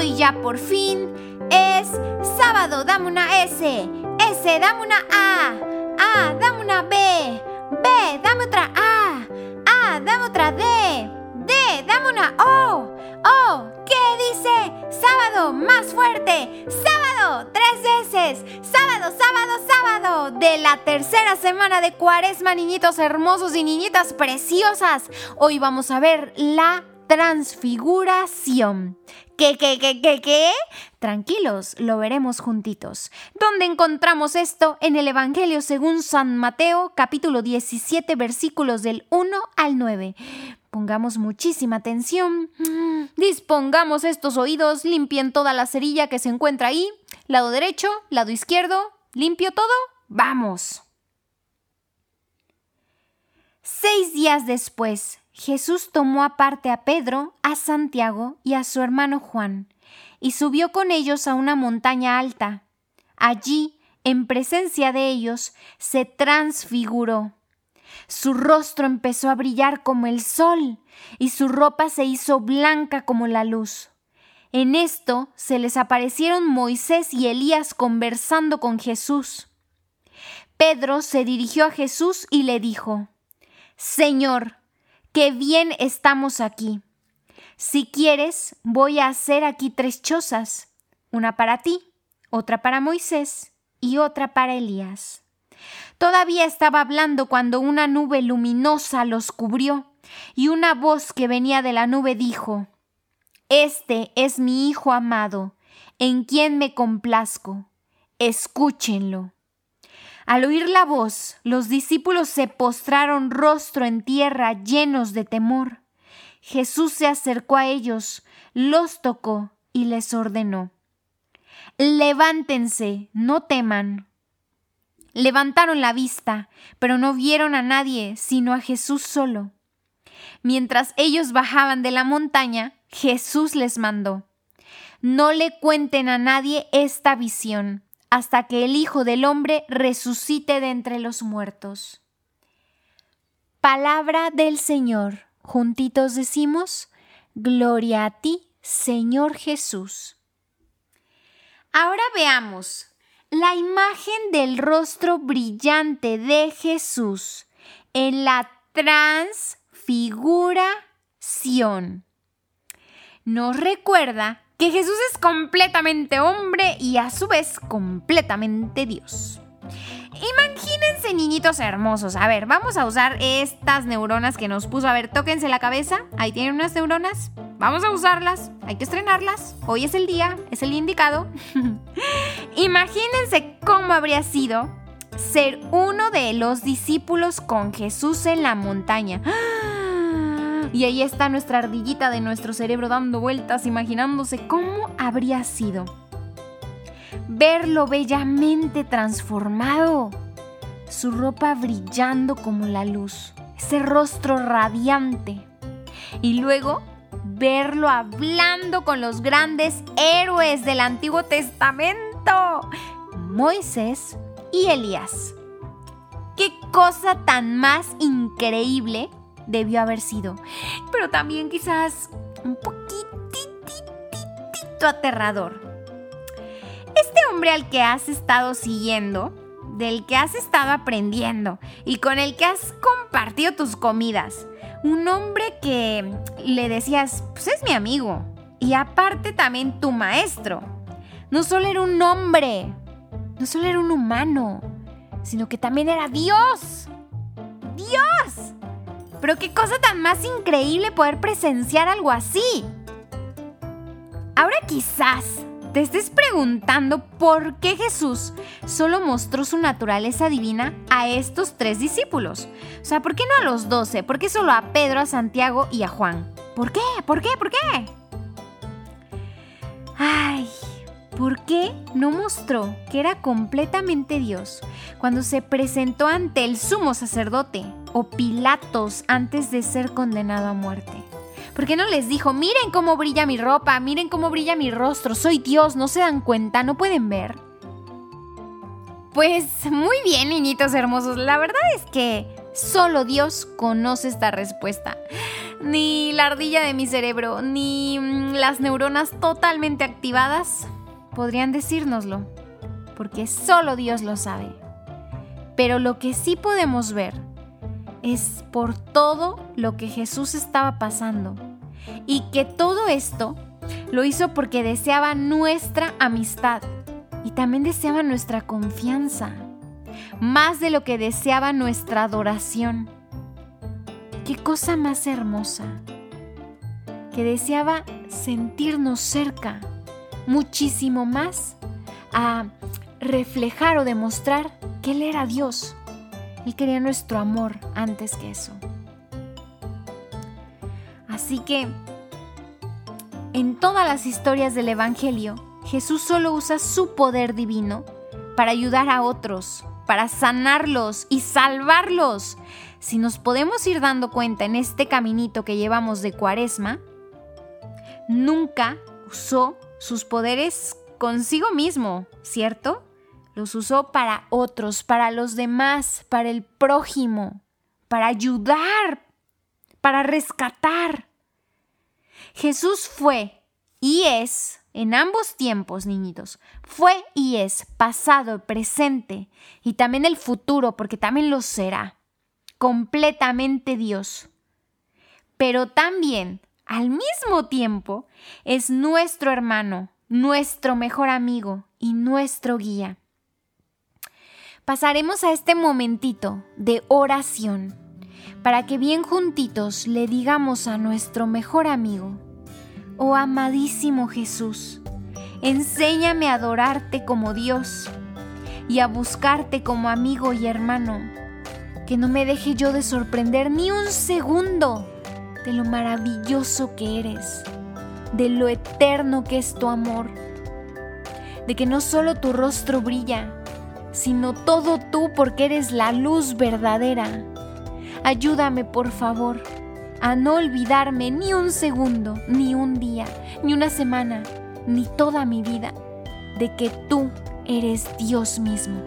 Hoy ya por fin es sábado, dame una S. S, dame una A. A, dame una B. B, dame otra A. A, dame otra D. D, dame una O. O, ¿qué dice? Sábado, más fuerte. Sábado, tres veces. Sábado, sábado, sábado. De la tercera semana de cuaresma, niñitos hermosos y niñitas preciosas. Hoy vamos a ver la transfiguración. ¿Qué, qué, qué, qué, qué? Tranquilos, lo veremos juntitos. ¿Dónde encontramos esto? En el Evangelio según San Mateo, capítulo 17, versículos del 1 al 9. Pongamos muchísima atención. Dispongamos estos oídos, limpien toda la cerilla que se encuentra ahí. Lado derecho, lado izquierdo. ¿Limpio todo? ¡Vamos! Seis días después, Jesús tomó aparte a Pedro, a Santiago y a su hermano Juan, y subió con ellos a una montaña alta. Allí, en presencia de ellos, se transfiguró. Su rostro empezó a brillar como el sol, y su ropa se hizo blanca como la luz. En esto se les aparecieron Moisés y Elías conversando con Jesús. Pedro se dirigió a Jesús y le dijo, Señor, qué bien estamos aquí. Si quieres, voy a hacer aquí tres chozas, una para ti, otra para Moisés y otra para Elías. Todavía estaba hablando cuando una nube luminosa los cubrió, y una voz que venía de la nube dijo, Este es mi Hijo amado, en quien me complazco. Escúchenlo. Al oír la voz, los discípulos se postraron rostro en tierra llenos de temor. Jesús se acercó a ellos, los tocó y les ordenó. Levántense, no teman. Levantaron la vista, pero no vieron a nadie sino a Jesús solo. Mientras ellos bajaban de la montaña, Jesús les mandó, No le cuenten a nadie esta visión hasta que el Hijo del Hombre resucite de entre los muertos. Palabra del Señor. Juntitos decimos, Gloria a ti, Señor Jesús. Ahora veamos la imagen del rostro brillante de Jesús en la transfiguración. Nos recuerda que Jesús es completamente hombre y a su vez completamente Dios. Imagínense niñitos hermosos. A ver, vamos a usar estas neuronas que nos puso. A ver, tóquense la cabeza. Ahí tienen unas neuronas. Vamos a usarlas. Hay que estrenarlas. Hoy es el día, es el indicado. Imagínense cómo habría sido ser uno de los discípulos con Jesús en la montaña. Y ahí está nuestra ardillita de nuestro cerebro dando vueltas, imaginándose cómo habría sido. Verlo bellamente transformado, su ropa brillando como la luz, ese rostro radiante. Y luego verlo hablando con los grandes héroes del Antiguo Testamento, Moisés y Elías. ¡Qué cosa tan más increíble debió haber sido. Pero también quizás un poquitito aterrador. Este hombre al que has estado siguiendo, del que has estado aprendiendo y con el que has compartido tus comidas, un hombre que le decías, pues es mi amigo, y aparte también tu maestro. No solo era un hombre, no solo era un humano, sino que también era Dios. Dios. Pero qué cosa tan más increíble poder presenciar algo así. Ahora quizás te estés preguntando por qué Jesús solo mostró su naturaleza divina a estos tres discípulos. O sea, ¿por qué no a los doce? ¿Por qué solo a Pedro, a Santiago y a Juan? ¿Por qué? ¿Por qué? ¿Por qué? Ay, ¿por qué no mostró que era completamente Dios cuando se presentó ante el sumo sacerdote o Pilatos antes de ser condenado a muerte? ¿Por qué no les dijo, miren cómo brilla mi ropa, miren cómo brilla mi rostro, soy Dios, no se dan cuenta, no pueden ver? Pues muy bien, niñitos hermosos, la verdad es que Solo Dios conoce esta respuesta. Ni la ardilla de mi cerebro, ni mm, las neuronas totalmente activadas podrían decírnoslo, porque solo Dios lo sabe. Pero lo que sí podemos ver es por todo lo que Jesús estaba pasando y que todo esto lo hizo porque deseaba nuestra amistad y también deseaba nuestra confianza, más de lo que deseaba nuestra adoración. Qué cosa más hermosa, que deseaba sentirnos cerca, muchísimo más a reflejar o demostrar que Él era Dios. Él quería nuestro amor antes que eso. Así que en todas las historias del Evangelio, Jesús solo usa su poder divino para ayudar a otros, para sanarlos y salvarlos. Si nos podemos ir dando cuenta en este caminito que llevamos de cuaresma, nunca usó sus poderes consigo mismo, ¿cierto? Los usó para otros, para los demás, para el prójimo, para ayudar, para rescatar. Jesús fue y es, en ambos tiempos, niñitos, fue y es pasado, presente y también el futuro, porque también lo será, completamente Dios. Pero también, al mismo tiempo, es nuestro hermano, nuestro mejor amigo y nuestro guía. Pasaremos a este momentito de oración para que bien juntitos le digamos a nuestro mejor amigo, oh amadísimo Jesús, enséñame a adorarte como Dios y a buscarte como amigo y hermano, que no me deje yo de sorprender ni un segundo de lo maravilloso que eres, de lo eterno que es tu amor, de que no solo tu rostro brilla, sino todo tú porque eres la luz verdadera Ayúdame, por favor, a no olvidarme ni un segundo, ni un día, ni una semana, ni toda mi vida, de que tú eres Dios mismo.